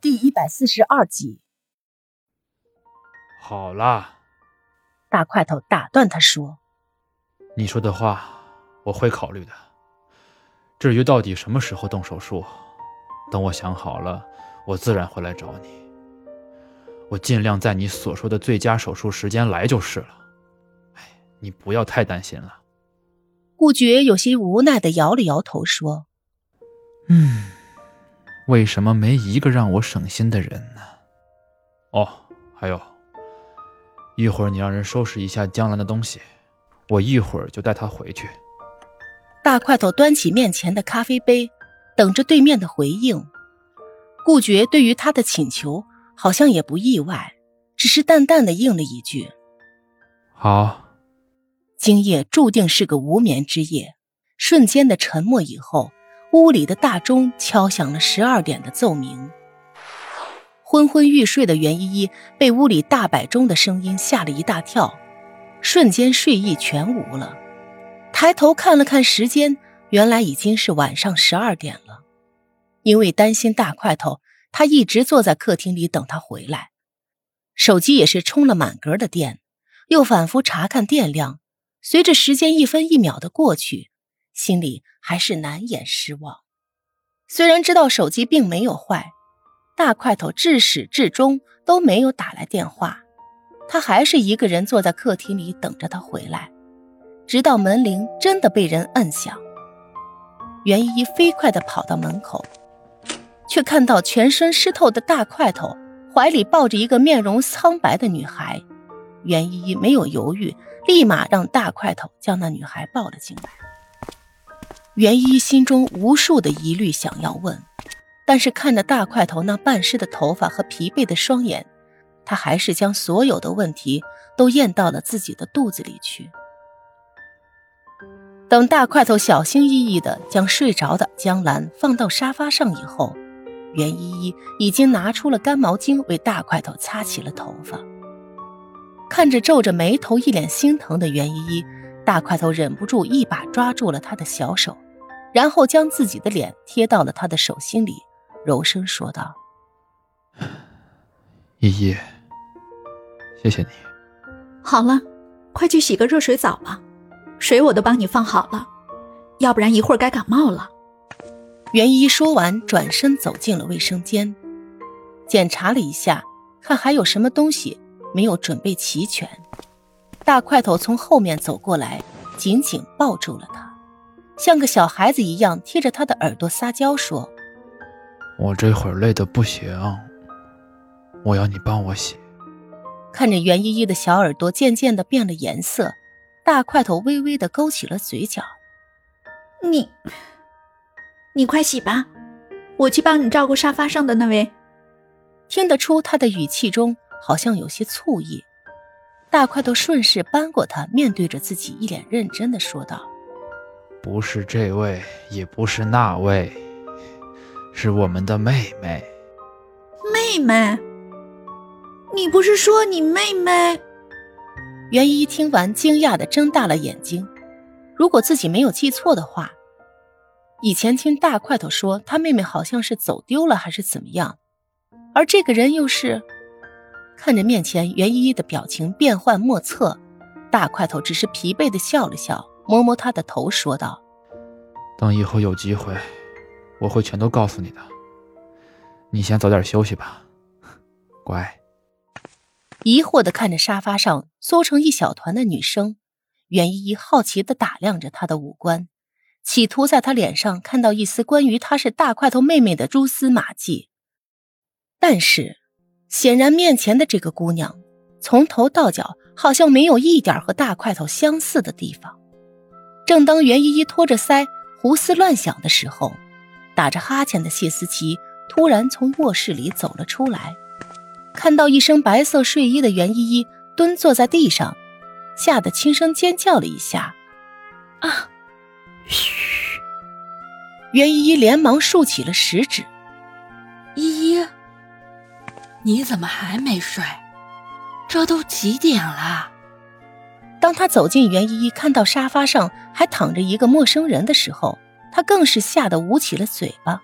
第一百四十二集。好啦，大块头打断他说：“你说的话我会考虑的。至于到底什么时候动手术，等我想好了，我自然会来找你。我尽量在你所说的最佳手术时间来就是了。哎，你不要太担心了。”顾觉有些无奈的摇了摇头说：“嗯。”为什么没一个让我省心的人呢？哦，还有，一会儿你让人收拾一下江兰的东西，我一会儿就带她回去。大块头端起面前的咖啡杯，等着对面的回应。顾觉对于他的请求好像也不意外，只是淡淡的应了一句：“好。”今夜注定是个无眠之夜。瞬间的沉默以后。屋里的大钟敲响了十二点的奏鸣。昏昏欲睡的袁依依被屋里大摆钟的声音吓了一大跳，瞬间睡意全无了。抬头看了看时间，原来已经是晚上十二点了。因为担心大块头，他一直坐在客厅里等他回来，手机也是充了满格的电，又反复查看电量。随着时间一分一秒的过去。心里还是难掩失望。虽然知道手机并没有坏，大块头至始至终都没有打来电话，他还是一个人坐在客厅里等着他回来，直到门铃真的被人摁响。袁依依飞快地跑到门口，却看到全身湿透的大块头怀里抱着一个面容苍白的女孩。袁依依没有犹豫，立马让大块头将那女孩抱了进来。袁依依心中无数的疑虑想要问，但是看着大块头那半湿的头发和疲惫的双眼，她还是将所有的问题都咽到了自己的肚子里去。等大块头小心翼翼地将睡着的江兰放到沙发上以后，袁依依已经拿出了干毛巾为大块头擦起了头发。看着皱着眉头、一脸心疼的袁依依，大块头忍不住一把抓住了她的小手。然后将自己的脸贴到了他的手心里，柔声说道：“依依，谢谢你。好了，快去洗个热水澡吧，水我都帮你放好了，要不然一会儿该感冒了。”袁一说完，转身走进了卫生间，检查了一下，看还有什么东西没有准备齐全。大块头从后面走过来，紧紧抱住了他。像个小孩子一样贴着他的耳朵撒娇说：“我这会儿累得不行，我要你帮我洗。”看着袁依依的小耳朵渐渐的变了颜色，大块头微微的勾起了嘴角：“你，你快洗吧，我去帮你照顾沙发上的那位。”听得出他的语气中好像有些醋意，大块头顺势扳过他，面对着自己，一脸认真的说道。不是这位，也不是那位，是我们的妹妹。妹妹，你不是说你妹妹？袁一听完，惊讶的睁大了眼睛。如果自己没有记错的话，以前听大块头说他妹妹好像是走丢了，还是怎么样？而这个人又是……看着面前袁依依的表情变幻莫测，大块头只是疲惫的笑了笑。摸摸他的头，说道：“等以后有机会，我会全都告诉你的。你先早点休息吧，乖。”疑惑的看着沙发上缩成一小团的女生，袁依依好奇的打量着她的五官，企图在她脸上看到一丝关于她是大块头妹妹的蛛丝马迹。但是，显然面前的这个姑娘，从头到脚好像没有一点和大块头相似的地方。正当袁依依托着腮胡思乱想的时候，打着哈欠的谢思琪突然从卧室里走了出来，看到一身白色睡衣的袁依依蹲坐在地上，吓得轻声尖叫了一下。啊！嘘！袁依依连忙竖起了食指。依依，你怎么还没睡？这都几点了？当他走进袁依依，看到沙发上还躺着一个陌生人的时候，他更是吓得捂起了嘴巴。